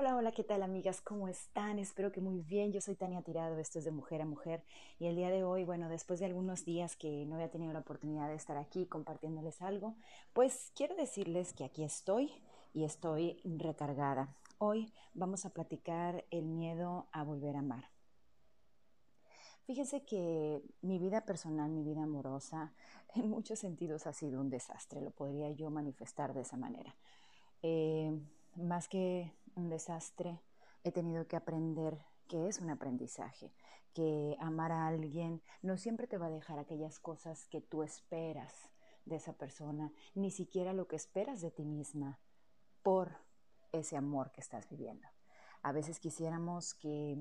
Hola, hola, ¿qué tal amigas? ¿Cómo están? Espero que muy bien. Yo soy Tania Tirado, esto es de Mujer a Mujer y el día de hoy, bueno, después de algunos días que no había tenido la oportunidad de estar aquí compartiéndoles algo, pues quiero decirles que aquí estoy y estoy recargada. Hoy vamos a platicar el miedo a volver a amar. Fíjense que mi vida personal, mi vida amorosa, en muchos sentidos ha sido un desastre, lo podría yo manifestar de esa manera. Eh, más que un desastre, he tenido que aprender que es un aprendizaje, que amar a alguien no siempre te va a dejar aquellas cosas que tú esperas de esa persona, ni siquiera lo que esperas de ti misma por ese amor que estás viviendo. A veces quisiéramos que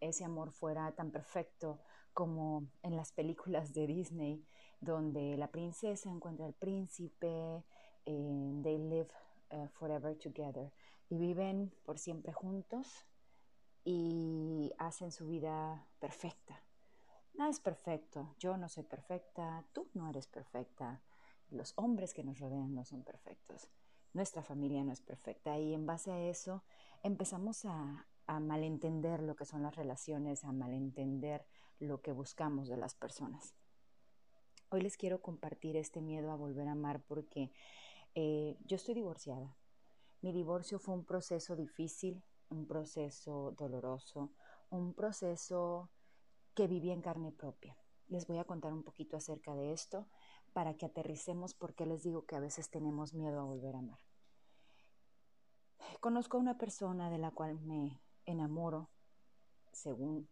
ese amor fuera tan perfecto como en las películas de Disney, donde la princesa encuentra al príncipe, eh, they live uh, forever together y viven por siempre juntos y hacen su vida perfecta. Nada es perfecto, yo no soy perfecta, tú no eres perfecta, los hombres que nos rodean no son perfectos, nuestra familia no es perfecta y en base a eso empezamos a, malentender lo que son las relaciones, a malentender lo que buscamos de las personas. Hoy les quiero compartir este miedo a volver a amar porque eh, yo estoy divorciada. Mi divorcio fue un proceso difícil, un proceso doloroso, un proceso que viví en carne propia. Les voy a contar un poquito acerca de esto para que aterricemos porque les digo que a veces tenemos miedo a volver a amar. Conozco a una persona de la cual me enamoro, según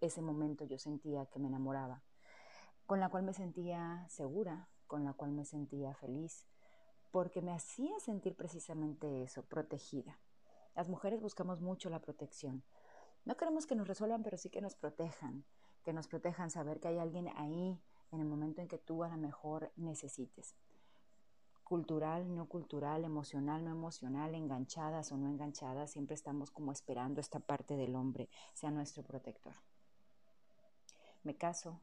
ese momento yo sentía que me enamoraba, con la cual me sentía segura, con la cual me sentía feliz, porque me hacía sentir precisamente eso, protegida. Las mujeres buscamos mucho la protección. No queremos que nos resuelvan, pero sí que nos protejan, que nos protejan, saber que hay alguien ahí en el momento en que tú a lo mejor necesites. Cultural, no cultural, emocional, no emocional, enganchadas o no enganchadas, siempre estamos como esperando esta parte del hombre sea nuestro protector. Me caso,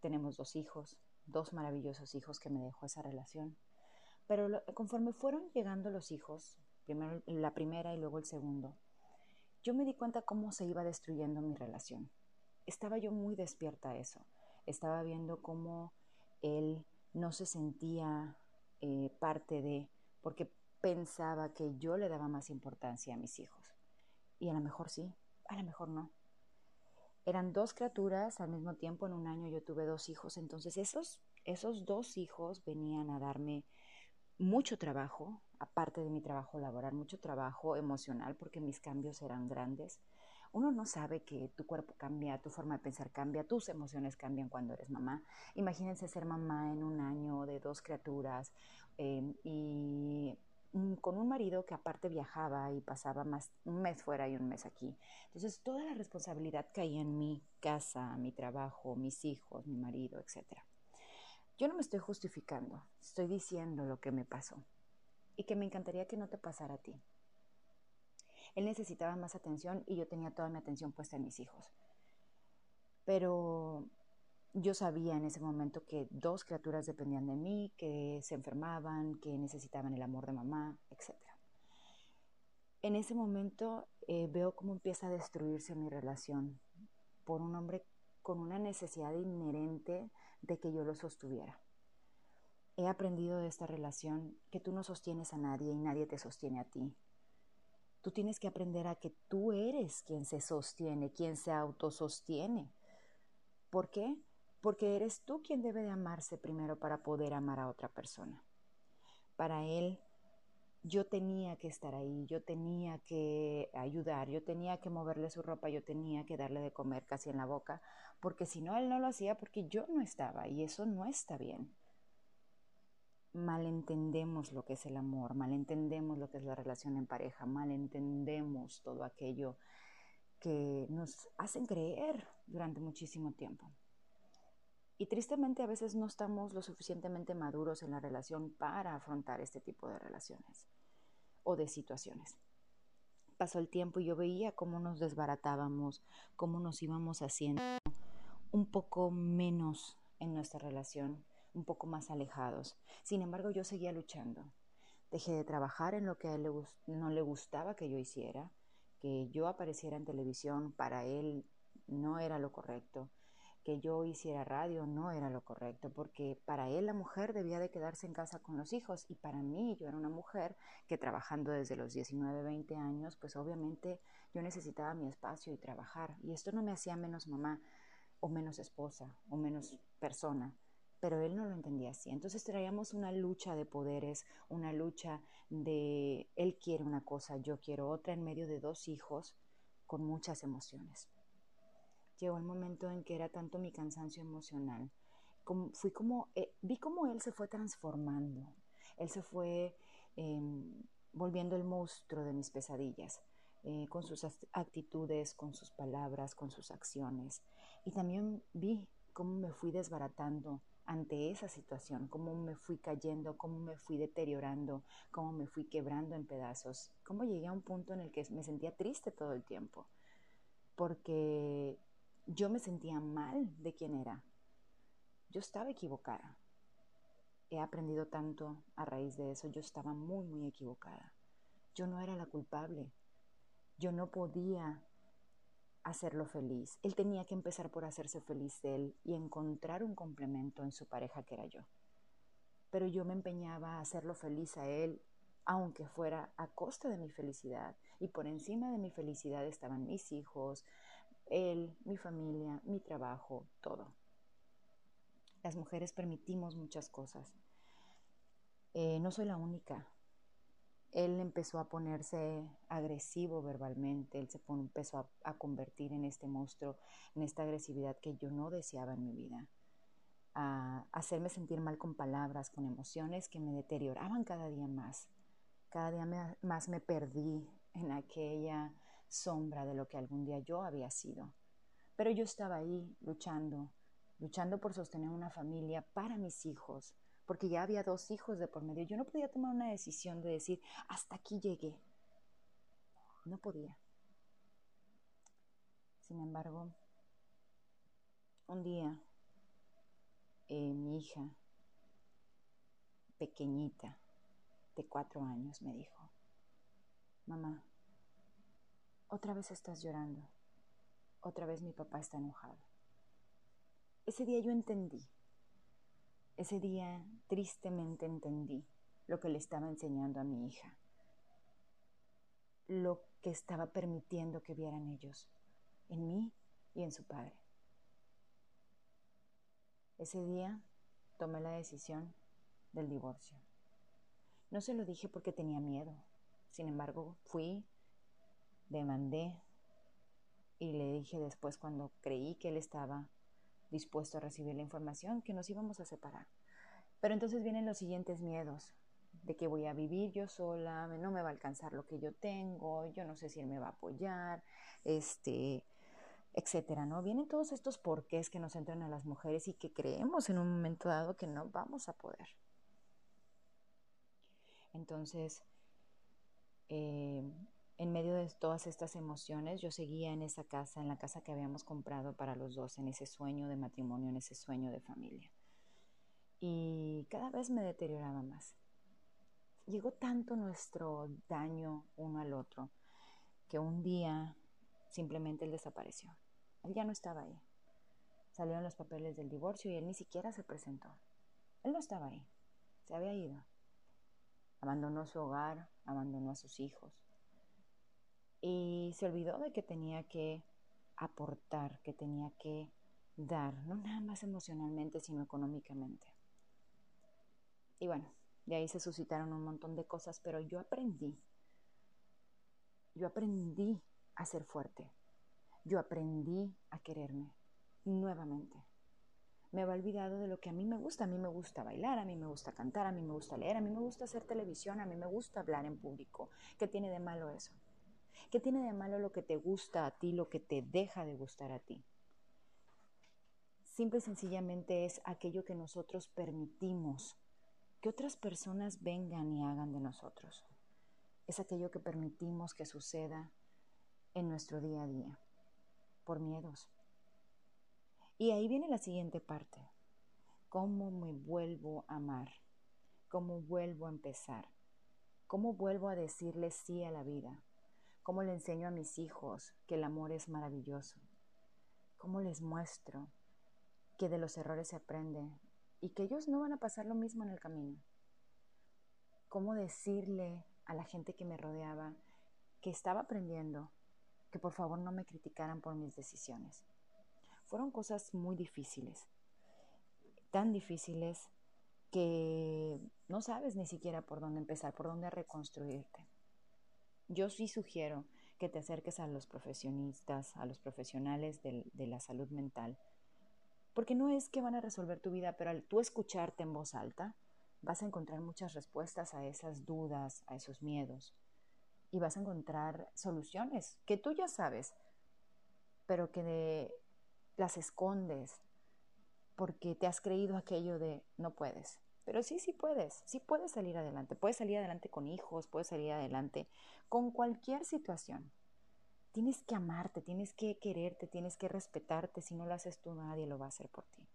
tenemos dos hijos, dos maravillosos hijos que me dejó esa relación. Pero conforme fueron llegando los hijos, primero la primera y luego el segundo, yo me di cuenta cómo se iba destruyendo mi relación. Estaba yo muy despierta a eso. Estaba viendo cómo él no se sentía eh, parte de, porque pensaba que yo le daba más importancia a mis hijos. Y a lo mejor sí, a lo mejor no. Eran dos criaturas al mismo tiempo, en un año yo tuve dos hijos, entonces esos, esos dos hijos venían a darme mucho trabajo, aparte de mi trabajo laboral, mucho trabajo emocional porque mis cambios eran grandes. Uno no sabe que tu cuerpo cambia, tu forma de pensar cambia, tus emociones cambian cuando eres mamá. Imagínense ser mamá en un año de dos criaturas em, y con un marido que aparte viajaba y pasaba más un mes fuera y un mes aquí. Entonces toda la responsabilidad caía en mi casa, mi trabajo, mis hijos, mi marido, etcétera. Yo no me estoy justificando, estoy diciendo lo que me pasó y que me encantaría que no te pasara a ti. Él necesitaba más atención y yo tenía toda mi atención puesta en mis hijos. Pero yo sabía en ese momento que dos criaturas dependían de mí, que se enfermaban, que necesitaban el amor de mamá, etc. En ese momento eh, veo cómo empieza a destruirse mi relación por un hombre con una necesidad inherente de que yo lo sostuviera. He aprendido de esta relación que tú no sostienes a nadie y nadie te sostiene a ti. Tú tienes que aprender a que tú eres quien se sostiene, quien se autosostiene. ¿Por qué? Porque eres tú quien debe de amarse primero para poder amar a otra persona. Para él yo tenía que estar ahí, yo tenía que ayudar, yo tenía que moverle su ropa, yo tenía que darle de comer casi en la boca, porque si no, él no lo hacía porque yo no estaba y eso no está bien. Malentendemos lo que es el amor, malentendemos lo que es la relación en pareja, malentendemos todo aquello que nos hacen creer durante muchísimo tiempo. Y tristemente a veces no estamos lo suficientemente maduros en la relación para afrontar este tipo de relaciones o de situaciones. Pasó el tiempo y yo veía cómo nos desbaratábamos, cómo nos íbamos haciendo un poco menos en nuestra relación, un poco más alejados. Sin embargo, yo seguía luchando. Dejé de trabajar en lo que no le gustaba que yo hiciera, que yo apareciera en televisión para él no era lo correcto, que yo hiciera radio no era lo correcto, porque para él la mujer debía de quedarse en casa con los hijos y para mí yo era una mujer que trabajando desde los 19, 20 años, pues obviamente yo necesitaba mi espacio y trabajar y esto no me hacía menos mamá o menos esposa o menos persona, pero él no lo entendía así. Entonces traíamos una lucha de poderes, una lucha de él quiere una cosa, yo quiero otra en medio de dos hijos con muchas emociones. Llegó el momento en que era tanto mi cansancio emocional. Como, fui como, eh, vi cómo él se fue transformando. Él se fue em, volviendo el monstruo de mis pesadillas, eh, con sus actitudes, con sus palabras, con sus acciones. Y también vi cómo me fui desbaratando ante esa situación, cómo me fui cayendo, cómo me fui deteriorando, cómo me fui quebrando en pedazos, cómo llegué a un punto en el que me sentía triste todo el tiempo, porque yo me sentía mal de quién era. Yo estaba equivocada. He aprendido tanto a raíz de eso, yo estaba muy, muy equivocada. Yo no era la culpable. Yo no podía hacerlo feliz. Él tenía que empezar por hacerse feliz de él y encontrar un complemento en su pareja que era yo. Pero yo me empeñaba a hacerlo feliz a él, aunque fuera a costa de mi felicidad. Y por encima de mi felicidad estaban mis hijos, él, mi familia, mi trabajo, todo. Las mujeres permitimos muchas cosas. Eh, no soy la única él empezó a ponerse agresivo verbalmente, él se empezó a, convertir en este monstruo, en esta agresividad que yo no deseaba en mi vida, a hacerme sentir mal con palabras, con emociones que me deterioraban cada día más. Cada día más me perdí en aquella sombra de lo que algún día yo había sido. Pero yo estaba ahí luchando, luchando por sostener una familia para mis hijos, porque ya había dos hijos de por medio. Yo no podía tomar una decisión de decir, hasta aquí llegué. No podía. Sin embargo, un día eh, mi hija, pequeñita, de cuatro años, me dijo, mamá, otra vez estás llorando, otra vez mi papá está enojado. Ese día yo entendí ese día tristemente entendí lo que le estaba enseñando a mi hija, lo que estaba permitiendo que vieran ellos, en mí y en su padre. Ese día tomé la decisión del divorcio. No se lo dije porque tenía miedo. Sin embargo, fui, demandé y le dije después cuando creí que él estaba dispuesto a recibir la información que nos íbamos a separar. Pero entonces vienen los siguientes miedos, de que voy a vivir yo sola, no me va a alcanzar lo que yo tengo, yo no sé si él me va a apoyar, este, etcétera, ¿no? Vienen todos estos porqués que nos entran a las mujeres y que creemos en un momento dado que no vamos a poder. Entonces, eh, en medio de todas estas emociones, yo seguía en esa casa, en la casa que habíamos comprado para los dos, en ese sueño de matrimonio, en ese sueño de familia. Y cada vez me deterioraba más. Llegó tanto nuestro daño uno al otro que un día simplemente él desapareció. Él ya no estaba ahí. Salieron los papeles del divorcio y él ni siquiera se presentó. Él no estaba ahí. Se había ido. Abandonó su hogar, abandonó a sus hijos y se olvidó de que tenía que aportar, que tenía que dar, no nada más emocionalmente, sino económicamente. Y bueno, de ahí se suscitaron un montón de cosas, pero yo aprendí, yo aprendí a ser fuerte, yo aprendí a quererme nuevamente. Me había olvidado de lo que a mí me gusta. A mí me gusta bailar, a mí me gusta cantar, a mí me gusta leer, a mí me gusta hacer televisión, a mí me gusta hablar en público. ¿Qué tiene de malo eso? ¿Qué tiene de malo lo que te gusta a ti, lo que te deja de gustar a ti? Simple y sencillamente es aquello que nosotros permitimos que otras personas vengan y hagan de nosotros. Es aquello que permitimos que suceda en nuestro día a día, por miedos. Y ahí viene la siguiente parte. ¿Cómo me vuelvo a amar? ¿Cómo vuelvo a empezar? ¿Cómo vuelvo a decirle sí a la vida? ¿Cómo le enseño a mis hijos que el amor es maravilloso? ¿Cómo les muestro que de los errores se aprende y que ellos no van a pasar lo mismo en el camino? ¿Cómo decirle a la gente que me rodeaba que estaba aprendiendo que por favor no me criticaran por mis decisiones? Fueron cosas muy difíciles, tan difíciles que no sabes ni siquiera por dónde empezar, por dónde reconstruirte. Yo sí sugiero que te acerques a los profesionistas, a los profesionales de, la salud mental, porque no es que van a resolver tu vida, pero al tú escucharte en voz alta, vas a encontrar muchas respuestas a esas dudas, a esos miedos, y vas a encontrar soluciones que tú ya sabes, pero que las escondes porque te has creído aquello de no puedes. Pero sí, sí puedes, sí puedes salir adelante. Puedes salir adelante con hijos, puedes salir adelante con cualquier situación. Tienes que amarte, tienes que quererte, tienes que respetarte. Si no lo haces tú, nadie lo va a hacer por ti.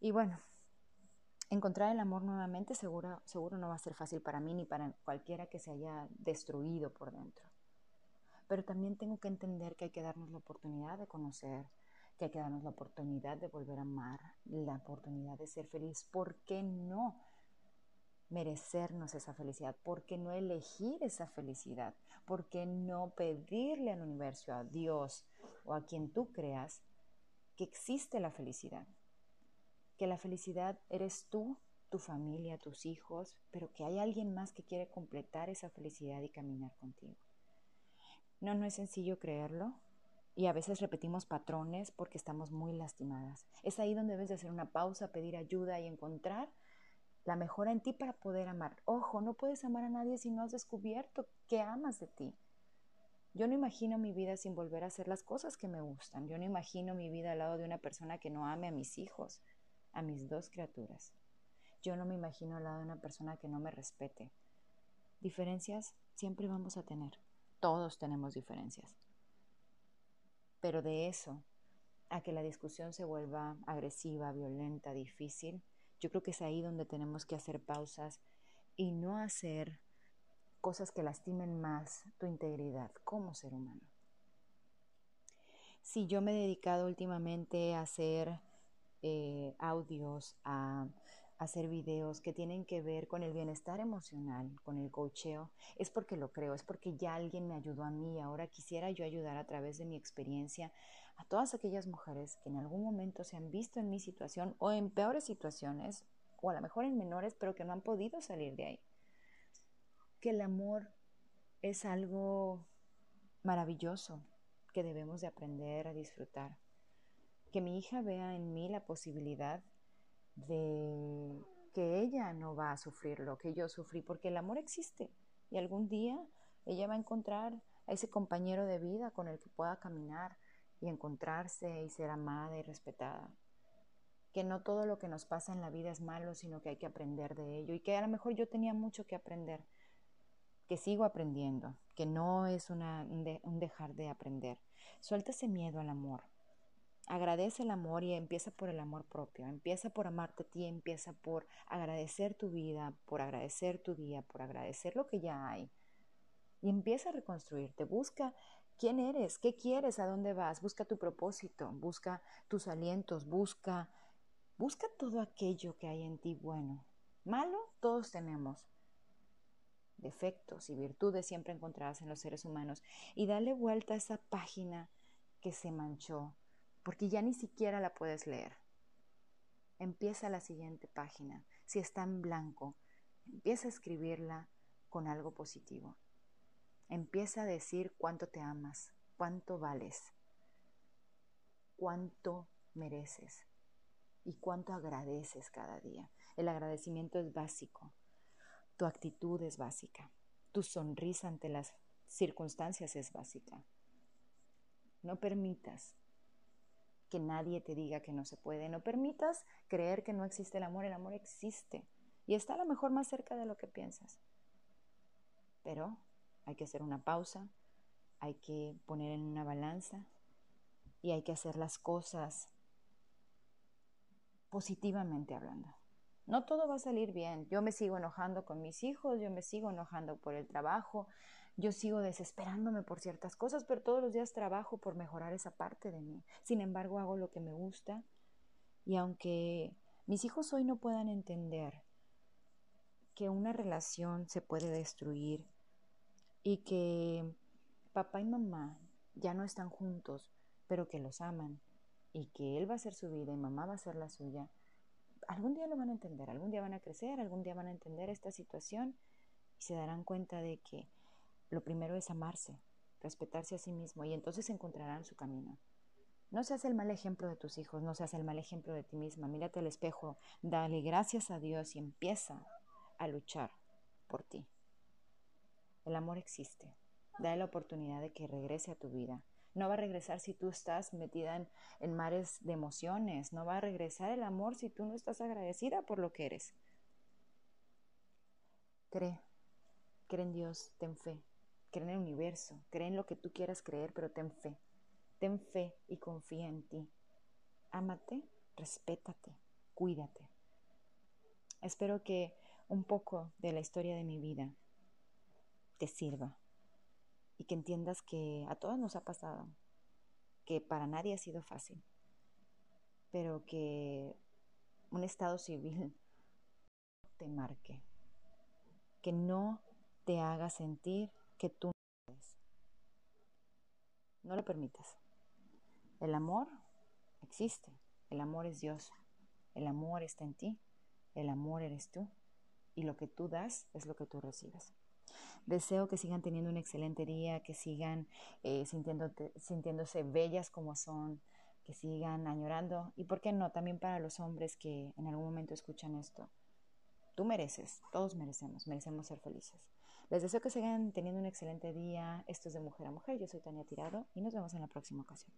Y bueno, encontrar el amor nuevamente seguro, seguro no va a ser fácil para mí ni para cualquiera que se haya destruido por dentro. Pero también tengo que entender que hay que darnos la oportunidad de conocer, que hay que darnos la oportunidad de volver a amar, la oportunidad de ser feliz. ¿Por qué no merecernos esa felicidad? ¿Por qué no elegir esa felicidad? ¿Por qué no pedirle al universo, a Dios o a quien tú creas, que existe la felicidad? Que la felicidad eres tú, tu familia, tus hijos, pero que hay alguien más que quiere completar esa felicidad y caminar contigo. No, no es sencillo creerlo, y a veces repetimos patrones porque estamos muy lastimadas. Es ahí donde debes de hacer una pausa, pedir ayuda y encontrar la mejora en ti para poder amar. Ojo, no puedes amar a nadie si no has descubierto que amas de ti. Yo no imagino mi vida sin volver a hacer las cosas que me gustan. Yo no imagino mi vida al lado de una persona que no ame a mis hijos, a mis dos criaturas. Yo no me imagino al lado de una persona que no me respete. Diferencias siempre vamos a tener. Todos tenemos diferencias. Pero de eso a que la discusión se vuelva agresiva, violenta, difícil, yo creo que es ahí donde tenemos que hacer pausas y no hacer cosas que lastimen más tu integridad como ser humano. Si yo me he dedicado últimamente a hacer eh, audios, a hacer videos que tienen que ver con el bienestar emocional, con el cocheo, es porque lo creo, es porque ya alguien me ayudó a mí ahora quisiera yo ayudar a través de mi experiencia a todas aquellas mujeres que en algún momento se han visto en mi situación o en peores situaciones o a lo mejor en menores, pero que no han podido salir de ahí. Que el amor es algo maravilloso que debemos de aprender a disfrutar. Que mi hija vea en mí la posibilidad de que ella no va a sufrir lo que yo sufrí, porque el amor existe y algún día ella va a encontrar a ese compañero de vida con el que pueda caminar y encontrarse y ser amada y respetada. Que no todo lo que nos pasa en la vida es malo, sino que hay que aprender de ello y que a lo mejor yo tenía mucho que aprender, que sigo aprendiendo, que no es una, un dejar de aprender. Suelta ese miedo al amor, Agradece el amor y empieza por el amor propio. Empieza por amarte a ti, empieza por agradecer tu vida, por agradecer tu día, por agradecer lo que ya hay. Y empieza a reconstruirte. Busca quién eres, qué quieres, a dónde vas. Busca tu propósito, busca tus alientos, busca, busca todo aquello que hay en ti bueno. Malo, todos tenemos. Defectos y virtudes siempre encontradas en los seres humanos. Y dale vuelta a esa página que se manchó porque ya ni siquiera la puedes leer. Empieza la siguiente página. Si está en blanco, empieza a escribirla con algo positivo. Empieza a decir cuánto te amas, cuánto vales, cuánto mereces y cuánto agradeces cada día. El agradecimiento es básico. Tu actitud es básica. Tu sonrisa ante las circunstancias es básica. No permitas que nadie te diga que no se puede. No permitas creer que no existe el amor. El amor existe y está a lo mejor más cerca de lo que piensas. Pero hay que hacer una pausa, hay que poner en una balanza y hay que hacer las cosas positivamente hablando. No todo va a salir bien. Yo me sigo enojando con mis hijos, yo me sigo enojando por el trabajo, yo sigo desesperándome por ciertas cosas, pero todos los días trabajo por mejorar esa parte de mí. Sin embargo, hago lo que me gusta y aunque mis hijos hoy no puedan entender que una relación se puede destruir y que papá y mamá ya no están juntos, pero que los aman y que él va a hacer su vida y mamá va a ser la suya, algún día lo van a entender, algún día van a crecer, algún día van a entender esta situación y se darán cuenta de que lo primero es amarse, respetarse a sí mismo y entonces encontrarán su camino. No seas el mal ejemplo de tus hijos, no seas el mal ejemplo de ti misma. Mírate al espejo, dale gracias a Dios y empieza a luchar por ti. El amor existe. Dale la oportunidad de que regrese a tu vida. No va a regresar si tú estás metida en, en, mares de emociones. No va a regresar el amor si tú no estás agradecida por lo que eres. Cree, cree en Dios, ten fe, cree en el universo, cree en lo que tú quieras creer, pero ten fe. Ten fe y confía en ti. Ámate, respétate, cuídate. Espero que un poco de la historia de mi vida te sirva y que entiendas que a todos nos ha pasado, que para nadie ha sido fácil, pero que un estado civil te marque, que no te haga sentir tú. No lo permitas. El amor existe, el amor es Dios, el amor está en ti, el amor eres tú y lo que tú das es lo que tú recibes. Deseo que sigan teniendo un excelente día, que sigan eh, sintiéndose bellas como son, que sigan añorando y, ¿por qué no? También para los hombres que en algún momento escuchan esto. Tú mereces, todos merecemos, merecemos ser felices. Les deseo que sigan teniendo un excelente día. Esto es de mujer a mujer. Yo soy Tania Tirado y nos vemos en la próxima ocasión.